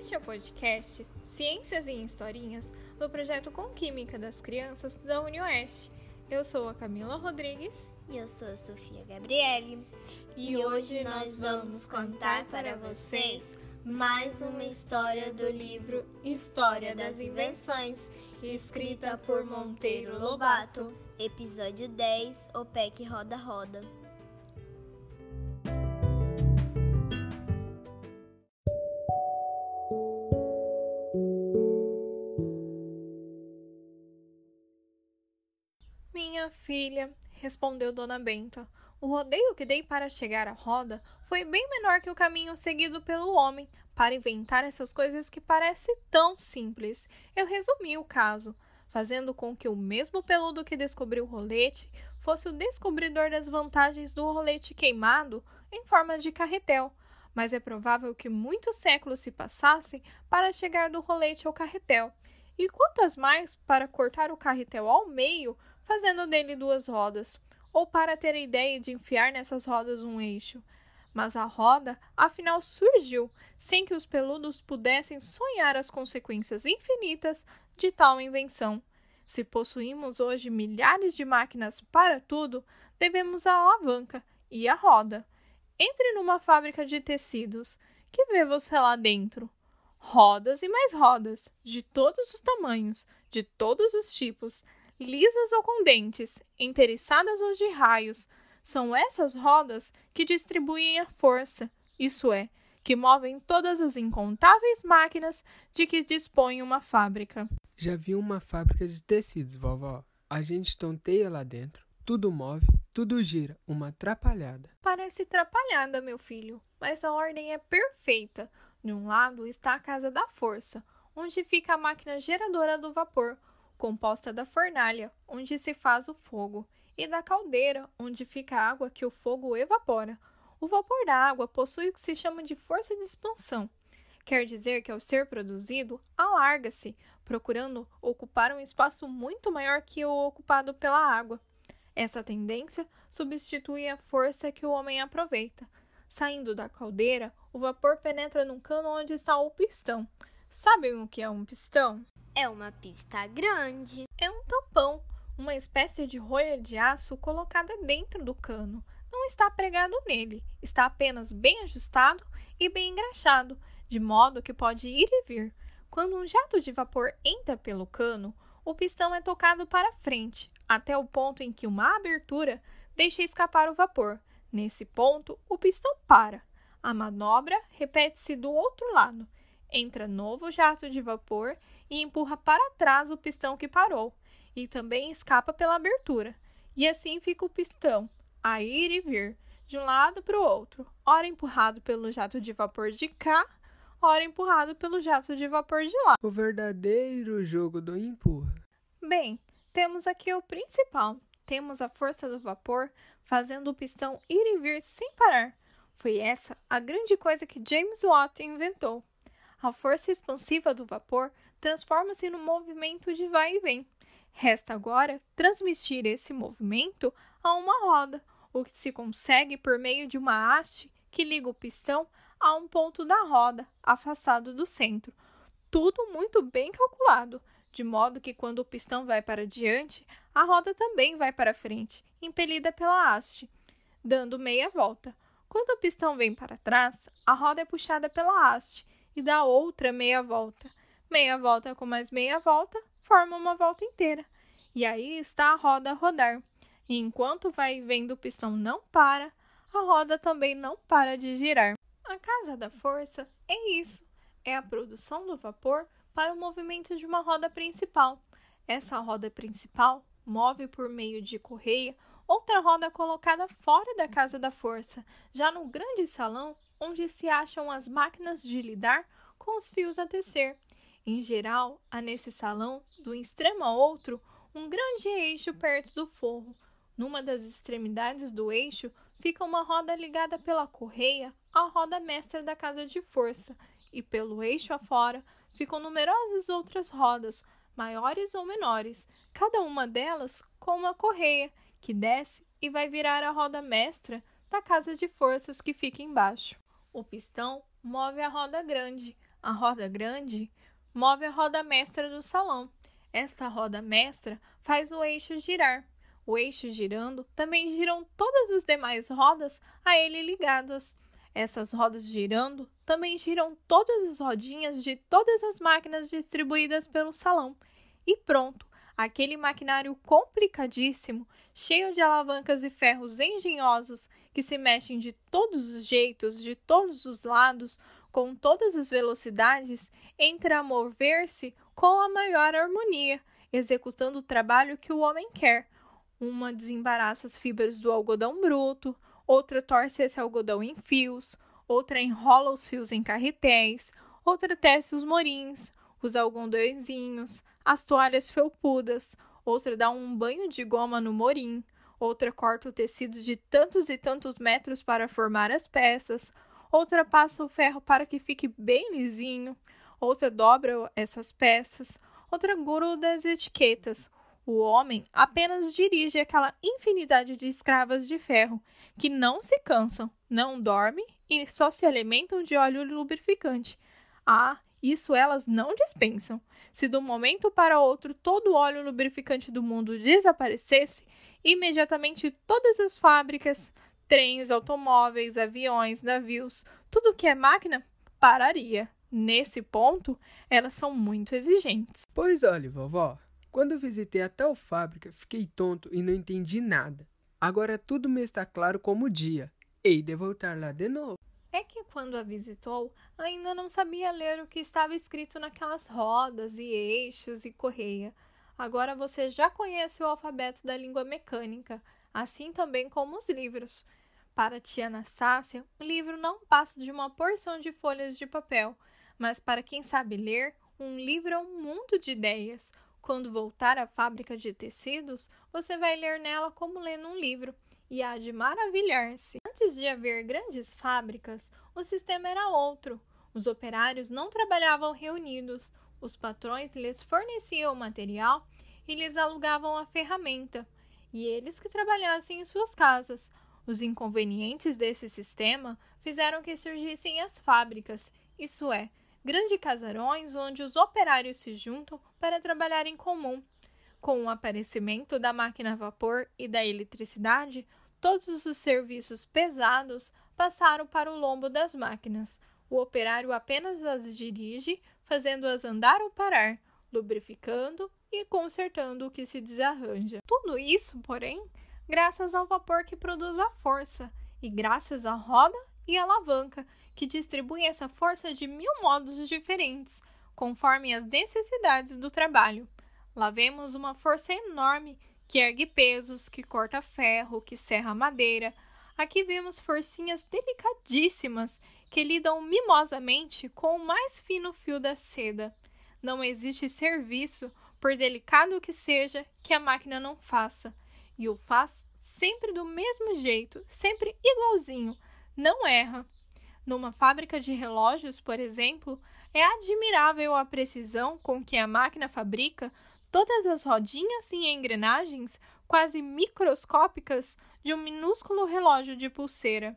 Este é o podcast Ciências e Historinhas do projeto Com Química das Crianças da UniOeste. Eu sou a Camila Rodrigues. E eu sou a Sofia Gabriele. E, e hoje nós vamos contar para vocês mais uma história do livro História das Invenções, escrita por Monteiro Lobato. Episódio 10 O que Roda Roda. Respondeu Dona Benta, o rodeio que dei para chegar à roda foi bem menor que o caminho seguido pelo homem para inventar essas coisas que parecem tão simples. Eu resumi o caso, fazendo com que o mesmo peludo que descobriu o rolete fosse o descobridor das vantagens do rolete queimado em forma de carretel. Mas é provável que muitos séculos se passassem para chegar do rolete ao carretel, e quantas mais para cortar o carretel ao meio, fazendo dele duas rodas ou para ter a ideia de enfiar nessas rodas um eixo. Mas a roda, afinal, surgiu sem que os peludos pudessem sonhar as consequências infinitas de tal invenção. Se possuímos hoje milhares de máquinas para tudo, devemos a alavanca e a roda. Entre numa fábrica de tecidos. Que vê você lá dentro? Rodas e mais rodas, de todos os tamanhos, de todos os tipos, lisas ou com dentes, interessadas ou de raios. São essas rodas que distribuem a força, isso é, que movem todas as incontáveis máquinas de que dispõe uma fábrica. Já vi uma fábrica de tecidos, vovó. A gente tonteia lá dentro, tudo move, tudo gira, uma atrapalhada. Parece atrapalhada, meu filho, mas a ordem é perfeita. De um lado está a casa da força, onde fica a máquina geradora do vapor, composta da fornalha, onde se faz o fogo, e da caldeira, onde fica a água que o fogo evapora. O vapor da água possui o que se chama de força de expansão. Quer dizer que, ao ser produzido, alarga-se, procurando ocupar um espaço muito maior que o ocupado pela água. Essa tendência substitui a força que o homem aproveita. Saindo da caldeira, o vapor penetra num cano onde está o pistão. Sabem o que é um pistão? É uma pista grande. É um tampão, uma espécie de rolha de aço colocada dentro do cano. Não está pregado nele, está apenas bem ajustado e bem engraxado, de modo que pode ir e vir. Quando um jato de vapor entra pelo cano, o pistão é tocado para frente, até o ponto em que uma abertura deixa escapar o vapor. Nesse ponto, o pistão para. A manobra repete-se do outro lado. Entra novo jato de vapor e empurra para trás o pistão que parou, e também escapa pela abertura. E assim fica o pistão, a ir e vir, de um lado para o outro, ora empurrado pelo jato de vapor de cá, ora empurrado pelo jato de vapor de lá. O verdadeiro jogo do empurra. Bem, temos aqui o principal. Temos a força do vapor fazendo o pistão ir e vir sem parar. Foi essa a grande coisa que James Watt inventou. A força expansiva do vapor transforma-se num movimento de vai e vem. Resta agora transmitir esse movimento a uma roda, o que se consegue por meio de uma haste que liga o pistão a um ponto da roda, afastado do centro. Tudo muito bem calculado, de modo que quando o pistão vai para diante, a roda também vai para frente, impelida pela haste, dando meia volta. Quando o pistão vem para trás, a roda é puxada pela haste e dá outra meia volta. Meia volta com mais meia volta forma uma volta inteira. E aí está a roda a rodar. E enquanto vai vendo o pistão não para, a roda também não para de girar. A casa da força é isso: é a produção do vapor para o movimento de uma roda principal. Essa roda principal move por meio de correia outra roda colocada fora da casa da força, já no grande salão onde se acham as máquinas de lidar com os fios a tecer. Em geral, há nesse salão, do extremo a outro, um grande eixo perto do forro. Numa das extremidades do eixo fica uma roda ligada pela correia à roda mestra da casa de força, e pelo eixo afora ficam numerosas outras rodas, maiores ou menores, cada uma delas com uma correia que desce e vai virar a roda mestra da casa de forças que fica embaixo. O pistão move a roda grande, A roda grande move a roda mestra do salão. Esta roda mestra faz o eixo girar. O eixo girando, também giram todas as demais rodas a ele ligadas. Essas rodas girando, também giram todas as rodinhas de todas as máquinas distribuídas pelo salão. E pronto, aquele maquinário complicadíssimo, cheio de alavancas e ferros engenhosos que se mexem de todos os jeitos, de todos os lados, com todas as velocidades, entra a mover-se com a maior harmonia, executando o trabalho que o homem quer. Uma desembaraça as fibras do algodão bruto, outra torce esse algodão em fios, outra enrola os fios em carretéis, outra tece os morins, os algodõezinhos, as toalhas felpudas, outra dá um banho de goma no morim, outra corta o tecido de tantos e tantos metros para formar as peças, outra passa o ferro para que fique bem lisinho, outra dobra essas peças, outra gruda as etiquetas. O homem apenas dirige aquela infinidade de escravas de ferro que não se cansam, não dormem e só se alimentam de óleo lubrificante. Ah, isso elas não dispensam. Se de um momento para outro todo o óleo lubrificante do mundo desaparecesse, imediatamente todas as fábricas, trens, automóveis, aviões, navios, tudo que é máquina pararia. Nesse ponto, elas são muito exigentes. Pois olhe, vovó, quando eu visitei a tal fábrica, fiquei tonto e não entendi nada. Agora tudo me está claro como o dia. Hei de voltar lá de novo. É que quando a visitou, ainda não sabia ler o que estava escrito naquelas rodas e eixos e correia. Agora você já conhece o alfabeto da língua mecânica, assim também como os livros. Para tia Anastácia, o livro não passa de uma porção de folhas de papel, mas para quem sabe ler, um livro é um mundo de ideias. Quando voltar à fábrica de tecidos, você vai ler nela como lendo um livro e há de maravilhar-se. Antes de haver grandes fábricas, o sistema era outro. Os operários não trabalhavam reunidos, os patrões lhes forneciam o material e lhes alugavam a ferramenta, e eles que trabalhassem em suas casas, os inconvenientes desse sistema fizeram que surgissem as fábricas, isso é, grandes casarões onde os operários se juntam para trabalhar em comum. Com o aparecimento da máquina a vapor e da eletricidade, todos os serviços pesados passaram para o lombo das máquinas. O operário apenas as dirige, fazendo-as andar ou parar, lubrificando e consertando o que se desarranja. Tudo isso, porém, graças ao vapor que produz a força, e graças à roda e alavanca, que distribuem essa força de mil modos diferentes, conforme as necessidades do trabalho. Lá vemos uma força enorme que ergue pesos, que corta ferro, que serra madeira. Aqui vemos forcinhas delicadíssimas que lidam mimosamente com o mais fino fio da seda. Não existe serviço, por delicado que seja, que a máquina não faça e o faz sempre do mesmo jeito, sempre igualzinho, não erra. Numa fábrica de relógios, por exemplo, é admirável a precisão com que a máquina fabrica todas as rodinhas e engrenagens quase microscópicas de um minúsculo relógio de pulseira,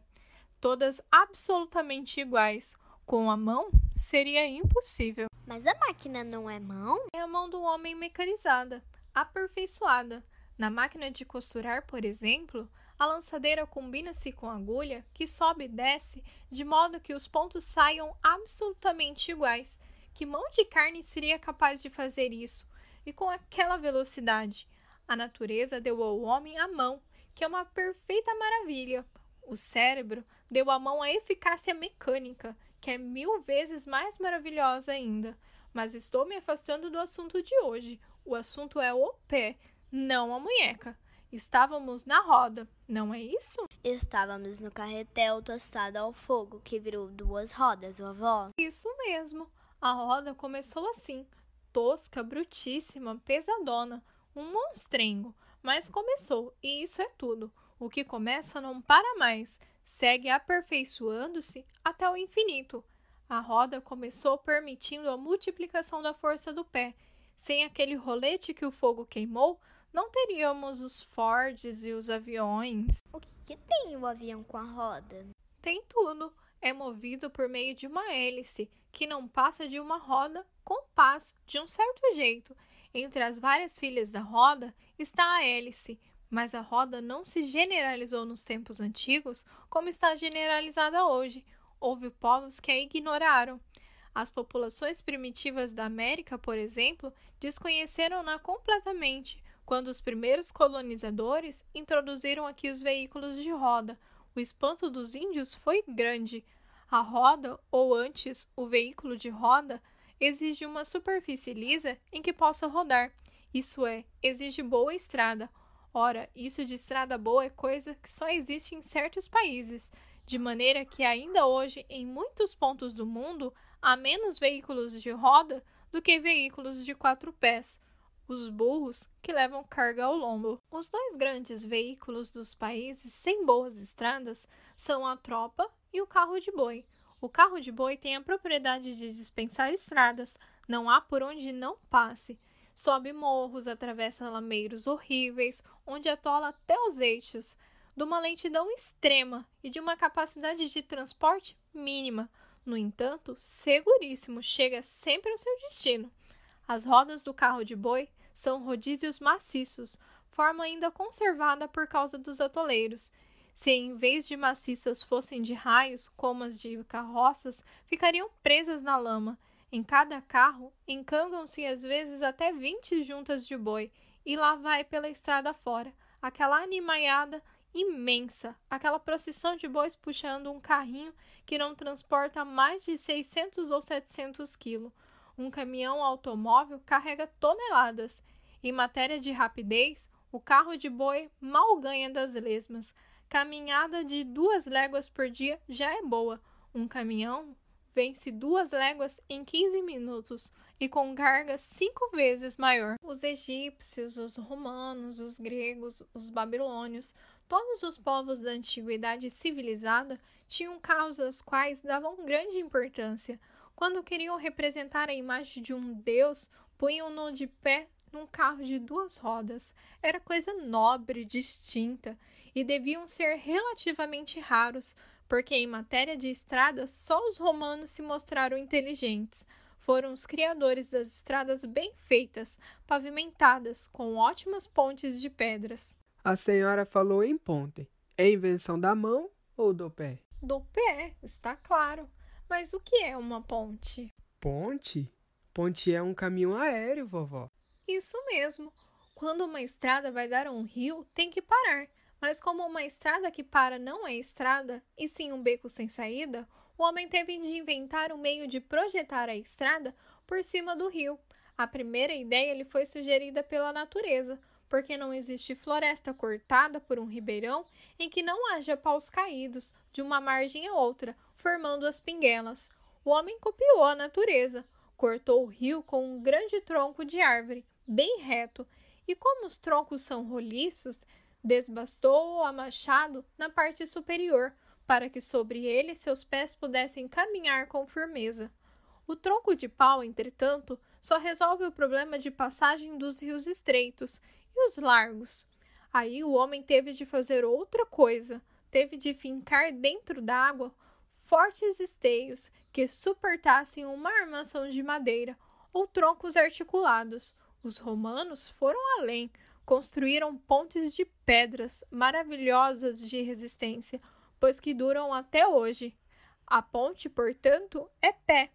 todas absolutamente iguais. Com a mão seria impossível. Mas a máquina não é mão? É a mão do homem mecanizada, aperfeiçoada, na máquina de costurar, por exemplo, a lançadeira combina-se com a agulha, que sobe e desce, de modo que os pontos saiam absolutamente iguais. Que mão de carne seria capaz de fazer isso? E com aquela velocidade? A natureza deu ao homem a mão, que é uma perfeita maravilha. O cérebro deu à mão a eficácia mecânica, que é mil vezes mais maravilhosa ainda. Mas estou me afastando do assunto de hoje. O assunto é o pé, não a munheca. Estávamos na roda, não é isso? Estávamos no carretel tostado ao fogo que virou duas rodas, vovó. Isso mesmo. A roda começou assim, tosca, brutíssima, pesadona, um monstrengo, mas começou, e isso é tudo. O que começa não para mais, segue aperfeiçoando-se até o infinito. A roda começou permitindo a multiplicação da força do pé. Sem aquele rolete que o fogo queimou, não teríamos os Fords e os aviões. O que, tem o avião com a roda? tem tudo. É movido por meio de uma hélice, que não passa de uma roda com pás de um certo jeito. Entre as várias filhas da roda está a hélice, mas a roda não se generalizou nos tempos antigos como está generalizada hoje. Houve povos que a ignoraram. As populações primitivas da América, por exemplo, desconheceram-na completamente quando os primeiros colonizadores introduziram aqui os veículos de roda. O espanto dos índios foi grande. A roda, ou antes, o veículo de roda, exige uma superfície lisa em que possa rodar. Isso é, exige boa estrada. Ora, isso de estrada boa é coisa que só existe em certos países, de maneira que ainda hoje, em muitos pontos do mundo, há menos veículos de roda do que veículos de quatro pés os burros que levam carga ao lombo. Os dois grandes veículos dos países sem boas estradas são a tropa e o carro de boi. O carro de boi tem a propriedade de dispensar estradas, não há por onde não passe. Sobe morros, atravessa lameiros horríveis, onde atola até os eixos, de uma lentidão extrema e de uma capacidade de transporte mínima. No entanto, seguríssimo, chega sempre ao seu destino. As rodas do carro de boi são rodízios maciços, forma ainda conservada por causa dos atoleiros. Se em vez de maciças fossem de raios, como as de carroças, ficariam presas na lama. Em cada carro, encangam-se às vezes até vinte juntas de boi, e lá vai pela estrada fora, aquela animaiada imensa, aquela procissão de bois puxando um carrinho que não transporta mais de 600 ou 700 quilos. Um caminhão automóvel carrega toneladas. Em matéria de rapidez, o carro de boi mal ganha das lesmas. Caminhada de duas léguas por dia já é boa. Um caminhão vence duas léguas em 15 minutos e com carga cinco vezes maior. Os egípcios, os romanos, os gregos, os babilônios, todos os povos da antiguidade civilizada tinham carros aos quais davam grande importância. Quando queriam representar a imagem de um deus, punham-no de pé num carro de duas rodas. Era coisa nobre, distinta, e deviam ser relativamente raros, porque em matéria de estradas só os romanos se mostraram inteligentes. Foram os criadores das estradas bem feitas, pavimentadas, com ótimas pontes de pedras. A senhora falou em ponte. É invenção da mão ou do pé? Do pé, está claro. Mas o que é uma ponte? Ponte? Ponte é um caminho aéreo, vovó. Isso mesmo. Quando uma estrada vai dar a um rio, tem que parar. Mas como uma estrada que para não é estrada, e sim um beco sem saída, o homem teve de inventar um meio de projetar a estrada por cima do rio. A primeira ideia lhe foi sugerida pela natureza, porque não existe floresta cortada por um ribeirão em que não haja paus caídos de uma margem a outra, formando as pinguelas. O homem copiou a natureza, cortou o rio com um grande tronco de árvore, bem reto, e como os troncos são roliços, desbastou-o a machado na parte superior, para que sobre ele seus pés pudessem caminhar com firmeza. O tronco de pau, entretanto, só resolve o problema de passagem dos rios estreitos e os largos. Aí o homem teve de fazer outra coisa, teve de fincar dentro d'água fortes esteios que suportassem uma armação de madeira ou troncos articulados. Os romanos foram além, construíram pontes de pedras maravilhosas de resistência, pois que duram até hoje. A ponte, portanto, é pé,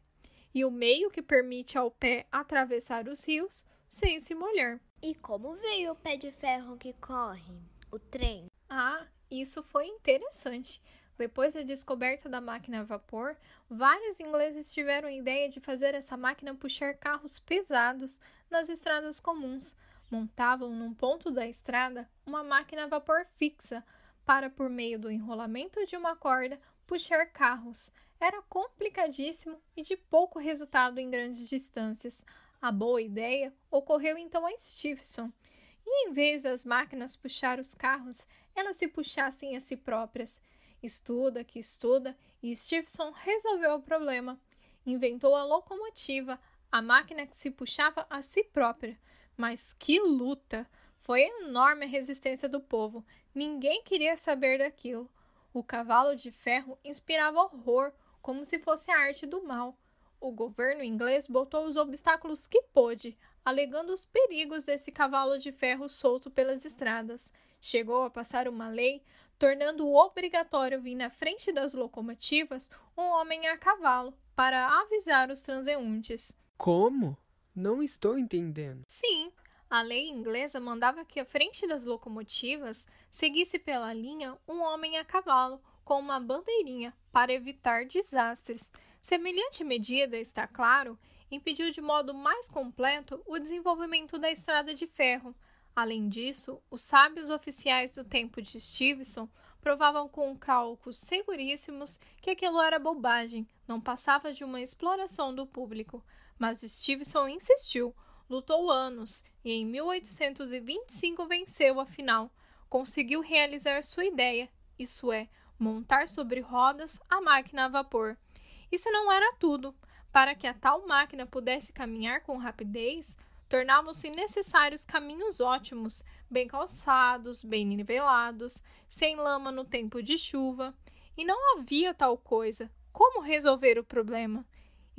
e o meio que permite ao pé atravessar os rios sem se molhar. E como veio o pé de ferro que corre? O trem? Ah, isso foi interessante. Depois da descoberta da máquina a vapor, vários ingleses tiveram a ideia de fazer essa máquina puxar carros pesados nas estradas comuns. Montavam num ponto da estrada uma máquina a vapor fixa para, por meio do enrolamento de uma corda, puxar carros. Era complicadíssimo e de pouco resultado em grandes distâncias. A boa ideia ocorreu então a Stephenson. E em vez das máquinas puxar os carros, elas se puxassem a si próprias. Estuda que estuda, e Stephenson resolveu o problema. Inventou a locomotiva, a máquina que se puxava a si própria. Mas que luta! Foi enorme a resistência do povo. Ninguém queria saber daquilo. O cavalo de ferro inspirava horror, como se fosse a arte do mal. O governo inglês botou os obstáculos que pôde, alegando os perigos desse cavalo de ferro solto pelas estradas. Chegou a passar uma lei tornando obrigatório vir na frente das locomotivas um homem a cavalo para avisar os transeuntes. Como? Não estou entendendo. Sim, a lei inglesa mandava que à frente das locomotivas seguisse pela linha um homem a cavalo com uma bandeirinha para evitar desastres. Semelhante medida, está claro, impediu de modo mais completo o desenvolvimento da estrada de ferro. Além disso, os sábios oficiais do tempo de Stevenson provavam com cálculos seguríssimos que aquilo era bobagem, não passava de uma exploração do público. Mas Stevenson insistiu, lutou anos e em 1825 venceu afinal. Conseguiu realizar sua ideia, isso é, montar sobre rodas a máquina a vapor. Isso não era tudo. Para que a tal máquina pudesse caminhar com rapidez, tornavam-se necessários caminhos ótimos, bem calçados, bem nivelados, sem lama no tempo de chuva. E não havia tal coisa. Como resolver o problema?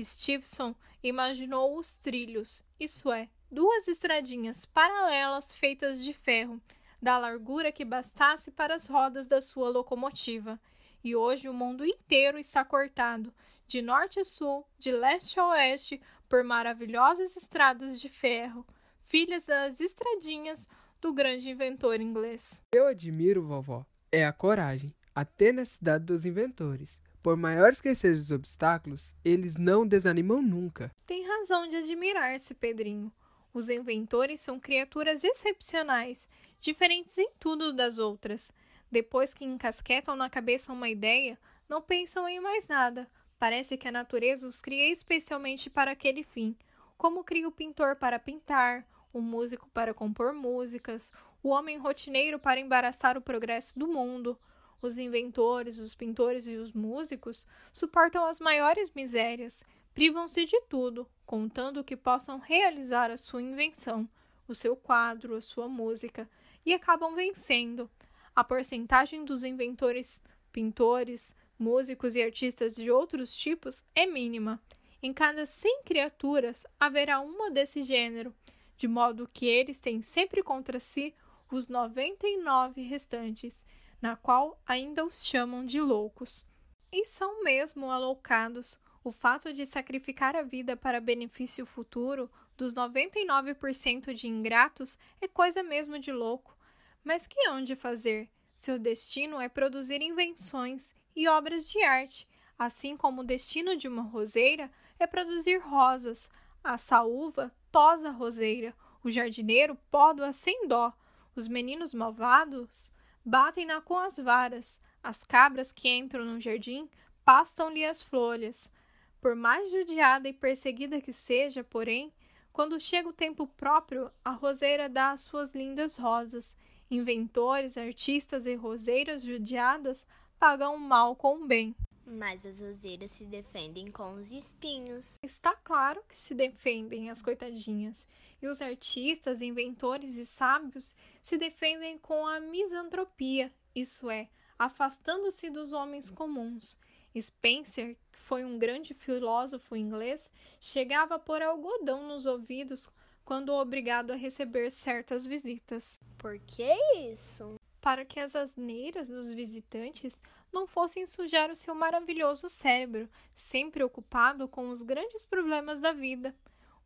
Stevenson imaginou os trilhos, isso é, duas estradinhas paralelas feitas de ferro, da largura que bastasse para as rodas da sua locomotiva. E hoje o mundo inteiro está cortado, de norte a sul, de leste a oeste, por maravilhosas estradas de ferro, filhas das estradinhas do grande inventor inglês. Eu admiro, vovó, é a coragem, a tenacidade dos inventores. Por maiores que sejam os obstáculos, eles não desanimam nunca. Tem razão de admirar-se, Pedrinho. Os inventores são criaturas excepcionais, diferentes em tudo das outras. Depois que encasquetam na cabeça uma ideia, não pensam em mais nada, Parece que a natureza os cria especialmente para aquele fim, como cria o pintor para pintar, o músico para compor músicas, o homem rotineiro para embaraçar o progresso do mundo. Os inventores, os pintores e os músicos suportam as maiores misérias, privam-se de tudo, contando que possam realizar a sua invenção, o seu quadro, a sua música, e acabam vencendo. A porcentagem dos inventores, pintores, músicos e artistas de outros tipos é mínima. Em cada 100 criaturas haverá uma desse gênero, de modo que eles têm sempre contra si os 99 restantes, na qual ainda os chamam de loucos. E são mesmo aloucados. O fato de sacrificar a vida para benefício futuro dos 99% de ingratos é coisa mesmo de louco. Mas que hão de fazer? Seu destino é produzir invenções e obras de arte, assim como o destino de uma roseira é produzir rosas. A saúva tosa a roseira, o jardineiro poda-a sem dó, os meninos malvados batem-na com as varas, as cabras que entram no jardim pastam-lhe as flores. Por mais judiada e perseguida que seja, porém, quando chega o tempo próprio, a roseira dá as suas lindas rosas. Inventores, artistas e roseiras judiadas pagam o mal com o bem. Mas as roseiras se defendem com os espinhos. Está claro que se defendem as coitadinhas. E os artistas, inventores e sábios se defendem com a misantropia, isso é, afastando-se dos homens comuns. Spencer, que foi um grande filósofo inglês, chegava a pôr algodão nos ouvidos quando obrigado a receber certas visitas. Por que isso? Para que as asneiras dos visitantes não fossem sujar o seu maravilhoso cérebro, sempre ocupado com os grandes problemas da vida.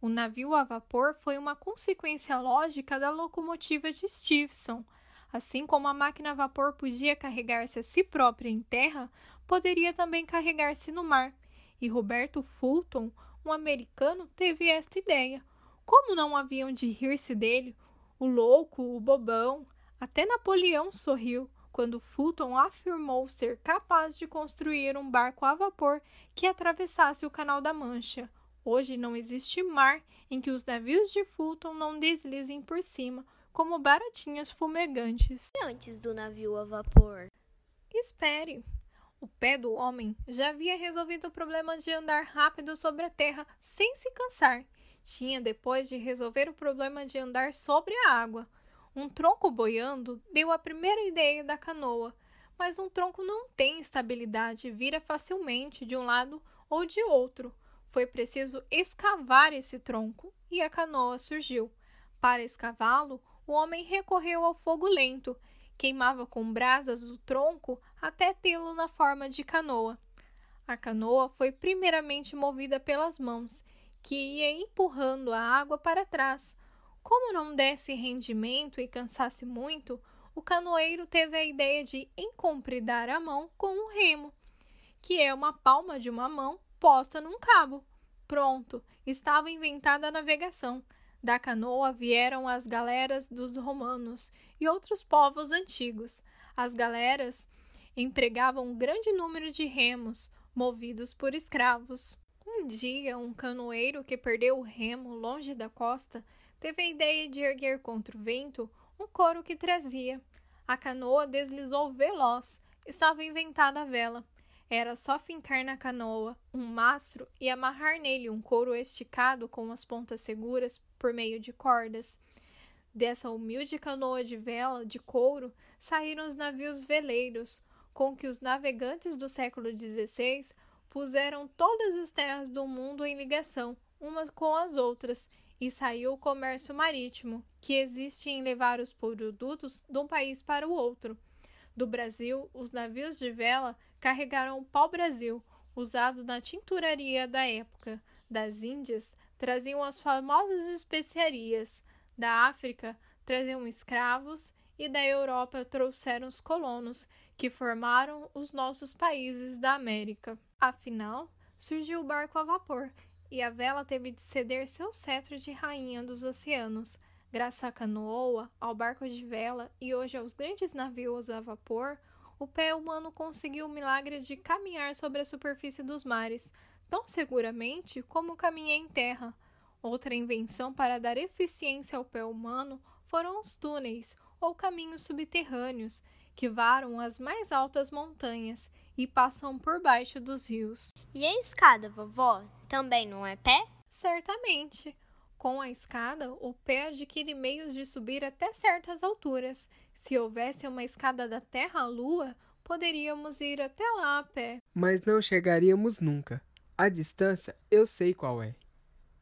O navio a vapor foi uma consequência lógica da locomotiva de Stephenson. Assim como a máquina a vapor podia carregar-se a si própria em terra, poderia também carregar-se no mar. E Roberto Fulton, um americano, teve esta ideia. Como não haviam de rir-se dele? O louco, o bobão, até Napoleão sorriu quando Fulton afirmou ser capaz de construir um barco a vapor que atravessasse o Canal da Mancha. Hoje não existe mar em que os navios de Fulton não deslizem por cima, como baratinhas fumegantes. E antes do navio a vapor? Espere. O pé do homem já havia resolvido o problema de andar rápido sobre a terra sem se cansar. Tinha depois de resolver o problema de andar sobre a água. Um tronco boiando deu a primeira ideia da canoa, mas um tronco não tem estabilidade, vira facilmente de um lado ou de outro. Foi preciso escavar esse tronco e a canoa surgiu. Para escavá-lo, o homem recorreu ao fogo lento, queimava com brasas o tronco até tê-lo na forma de canoa. A canoa foi primeiramente movida pelas mãos, que ia empurrando a água para trás. Como não desse rendimento e cansasse muito, o canoeiro teve a ideia de encompridar a mão com um remo, que é uma palma de uma mão posta num cabo. Pronto, estava inventada a navegação. Da canoa vieram as galeras dos romanos e outros povos antigos. As galeras empregavam um grande número de remos, movidos por escravos. Um dia, um canoeiro que perdeu o remo longe da costa teve a ideia de erguer contra o vento um couro que trazia. A canoa deslizou veloz. Estava inventada a vela. Era só fincar na canoa um mastro e amarrar nele um couro esticado com as pontas seguras por meio de cordas. Dessa humilde canoa de vela de couro saíram os navios veleiros, com que os navegantes do século XVI puseram todas as terras do mundo em ligação umas com as outras, e saiu o comércio marítimo, que existe em levar os produtos de um país para o outro. Do Brasil, os navios de vela carregaram o pau-brasil, usado na tinturaria da época. Das Índias, traziam as famosas especiarias. Da África, traziam escravos. E da Europa, trouxeram os colonos, que formaram os nossos países da América. Afinal, surgiu o barco a vapor e a vela teve de ceder seu cetro de rainha dos oceanos. Graças à canoa, ao barco de vela e hoje aos grandes navios a vapor, o pé humano conseguiu o milagre de caminhar sobre a superfície dos mares, tão seguramente como caminha em terra. Outra invenção para dar eficiência ao pé humano foram os túneis, ou caminhos subterrâneos, que varam as mais altas montanhas e passam por baixo dos rios. E a escada, vovó, também não é pé? Certamente. Com a escada, o pé adquire meios de subir até certas alturas. Se houvesse uma escada da Terra à Lua, poderíamos ir até lá a pé. Mas não chegaríamos nunca. A distância eu sei qual é: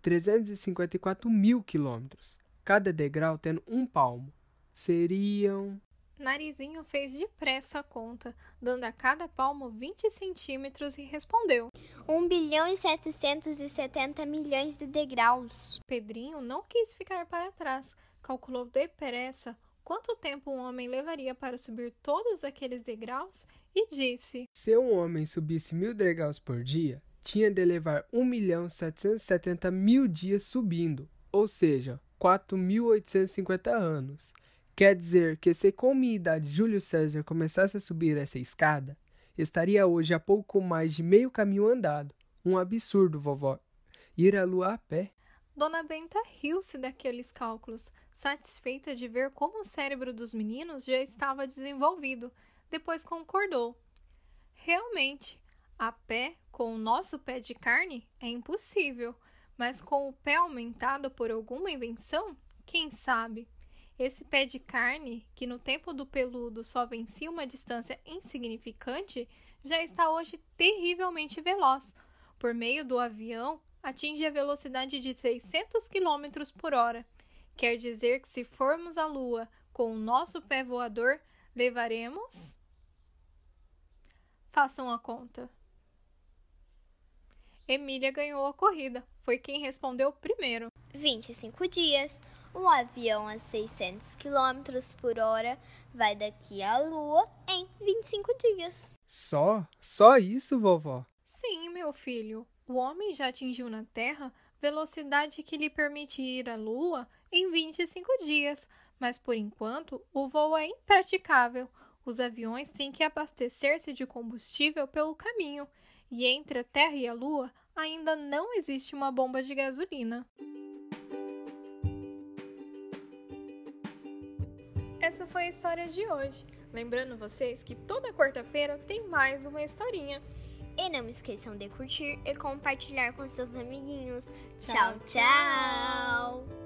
354 mil quilômetros, cada degrau tendo um palmo. Seriam Narizinho fez depressa a conta, dando a cada palmo 20 centímetros e respondeu: 1 bilhão e 770 milhões de degraus. Pedrinho não quis ficar para trás, calculou depressa quanto tempo um homem levaria para subir todos aqueles degraus e disse: Se um homem subisse mil degraus por dia, tinha de levar 1 milhão 770 mil dias subindo, ou seja, 4.850 anos. Quer dizer que se com minha idade Júlio César começasse a subir essa escada, estaria hoje a pouco mais de meio caminho andado. Um absurdo, vovó. Ir à lua a pé. Dona Benta riu-se daqueles cálculos, satisfeita de ver como o cérebro dos meninos já estava desenvolvido. Depois concordou. Realmente, a pé, com o nosso pé de carne, é impossível, mas com o pé aumentado por alguma invenção, quem sabe? Esse pé de carne, que no tempo do peludo só vencia uma distância insignificante, já está hoje terrivelmente veloz. Por meio do avião, atinge a velocidade de 600 km por hora. Quer dizer que se formos à Lua com o nosso pé voador, levaremos. Façam a conta. Emília ganhou a corrida. Foi quem respondeu primeiro. 25 dias. Um avião a 600 km por hora vai daqui à Lua em 25 dias. Só? Só isso, vovó? Sim, meu filho. O homem já atingiu na Terra velocidade que lhe permite ir à Lua em 25 dias, mas por enquanto o voo é impraticável. Os aviões têm que abastecer-se de combustível pelo caminho, e entre a Terra e a Lua ainda não existe uma bomba de gasolina. Essa foi a história de hoje. Lembrando vocês que toda quarta-feira tem mais uma historinha. E não esqueçam de curtir e compartilhar com seus amiguinhos. tchau. tchau. tchau.